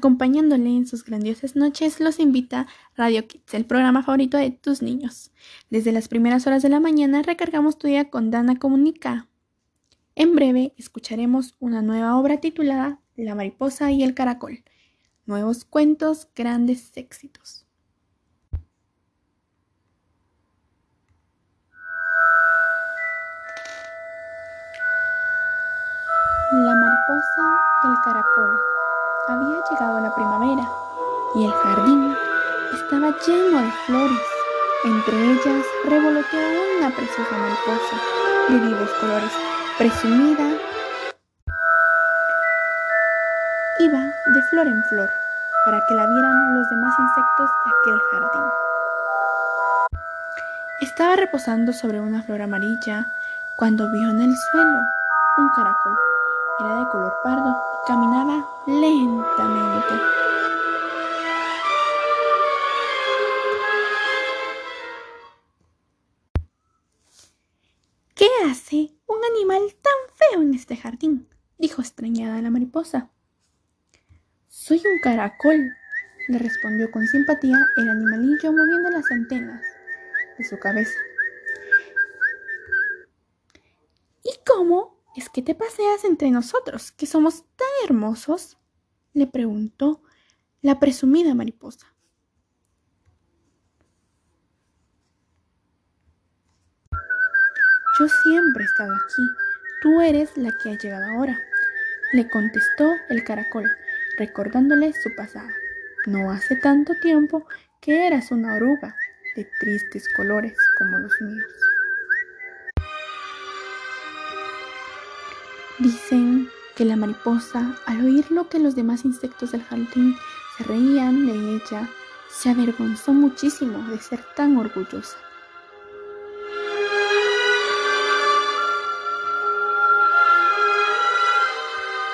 Acompañándole en sus grandiosas noches, los invita Radio Kids, el programa favorito de tus niños. Desde las primeras horas de la mañana recargamos tu día con Dana Comunica. En breve escucharemos una nueva obra titulada La mariposa y el caracol. Nuevos cuentos, grandes éxitos. La mariposa y el caracol. Había llegado la primavera y el jardín estaba lleno de flores. Entre ellas revoloteaba una preciosa mariposa de vivos colores, presumida. Iba de flor en flor para que la vieran los demás insectos de aquel jardín. Estaba reposando sobre una flor amarilla cuando vio en el suelo un caracol era de color pardo caminaba lentamente. ¿Qué hace un animal tan feo en este jardín? dijo extrañada la mariposa. Soy un caracol, le respondió con simpatía el animalillo moviendo las antenas de su cabeza. ¿Y cómo ¿Es que te paseas entre nosotros, que somos tan hermosos? le preguntó la presumida mariposa. Yo siempre he estado aquí, tú eres la que ha llegado ahora, le contestó el caracol, recordándole su pasado. No hace tanto tiempo que eras una oruga de tristes colores como los míos. Dicen que la mariposa, al oír lo que los demás insectos del jardín se reían de ella, se avergonzó muchísimo de ser tan orgullosa.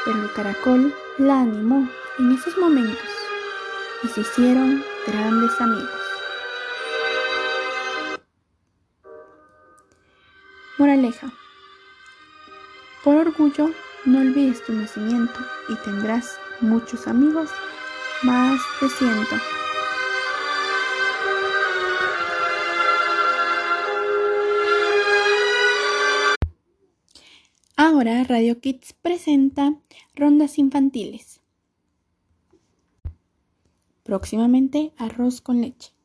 Pero el caracol la animó en esos momentos y se hicieron grandes amigos. Moraleja. Por orgullo, no olvides tu nacimiento y tendrás muchos amigos, más de ciento. Ahora Radio Kids presenta rondas infantiles. Próximamente arroz con leche.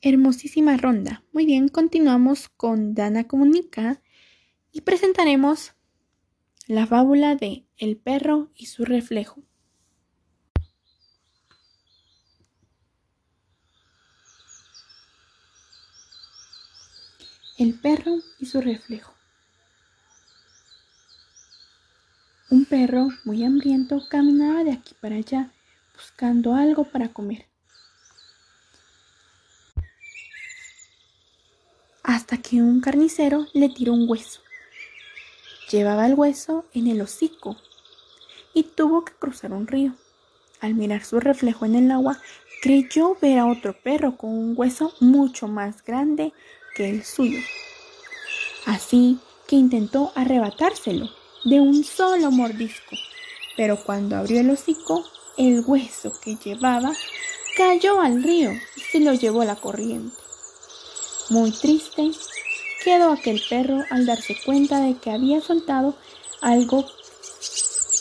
Hermosísima ronda. Muy bien, continuamos con Dana Comunica y presentaremos la fábula de El perro y su reflejo. El perro y su reflejo. Un perro muy hambriento caminaba de aquí para allá buscando algo para comer. Hasta que un carnicero le tiró un hueso. Llevaba el hueso en el hocico y tuvo que cruzar un río. Al mirar su reflejo en el agua, creyó ver a otro perro con un hueso mucho más grande que el suyo. Así que intentó arrebatárselo de un solo mordisco, pero cuando abrió el hocico, el hueso que llevaba cayó al río y se lo llevó la corriente. Muy triste, quedó aquel perro al darse cuenta de que había soltado algo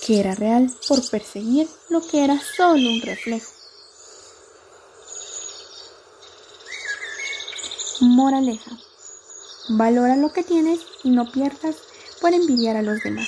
que era real por perseguir lo que era solo un reflejo. Moraleja. Valora lo que tienes y no pierdas por envidiar a los demás.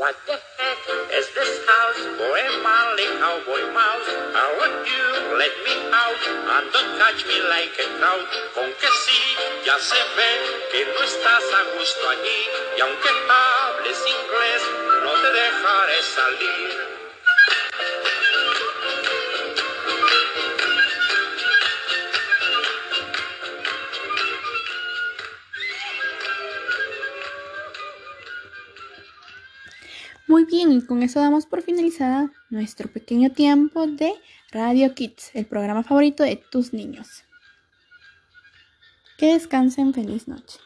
What the heck is this house a manly cowboy mouse? How would you let me out and don't catch me like a trout? Con que sí, ya se ve que no estás a gusto allí y aunque hables inglés, no te dejaré salir. Muy bien, y con eso damos por finalizada nuestro pequeño tiempo de Radio Kids, el programa favorito de tus niños. Que descansen, feliz noche.